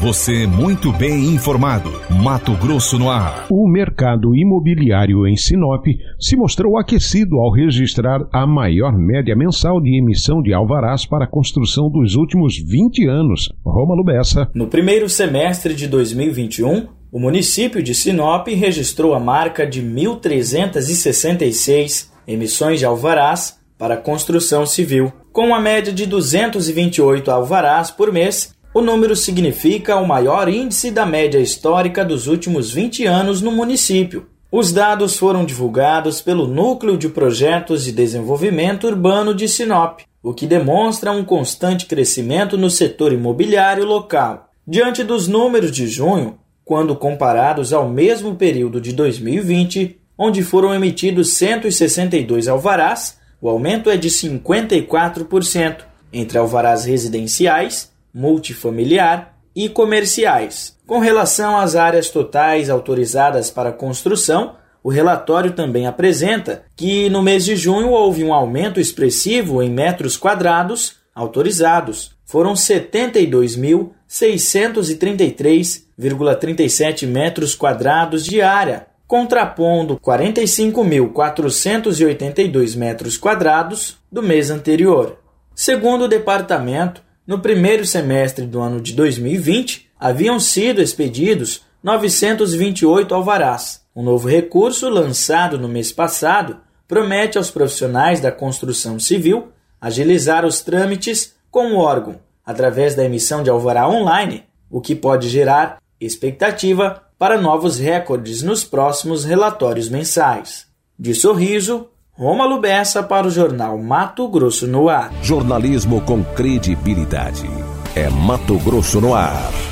Você muito bem informado. Mato Grosso no ar. O mercado imobiliário em Sinop se mostrou aquecido ao registrar a maior média mensal de emissão de alvarás para a construção dos últimos 20 anos. Rômulo Bessa. No primeiro semestre de 2021, o município de Sinop registrou a marca de 1.366 emissões de alvarás para construção civil. Com uma média de 228 alvarás por mês, o número significa o maior índice da média histórica dos últimos 20 anos no município. Os dados foram divulgados pelo Núcleo de Projetos de Desenvolvimento Urbano de Sinop, o que demonstra um constante crescimento no setor imobiliário local. Diante dos números de junho, quando comparados ao mesmo período de 2020, onde foram emitidos 162 alvarás, o aumento é de 54% entre alvarás residenciais, multifamiliar e comerciais. Com relação às áreas totais autorizadas para construção, o relatório também apresenta que no mês de junho houve um aumento expressivo em metros quadrados autorizados. Foram 72.633,37 metros quadrados de área, contrapondo 45.482 metros quadrados do mês anterior. Segundo o departamento, no primeiro semestre do ano de 2020, haviam sido expedidos 928 alvarás. Um novo recurso lançado no mês passado promete aos profissionais da construção civil agilizar os trâmites com o órgão através da emissão de alvará online, o que pode gerar expectativa para novos recordes nos próximos relatórios mensais. De sorriso, Roma Lubessa para o jornal Mato Grosso no Ar. Jornalismo com credibilidade. É Mato Grosso no Ar.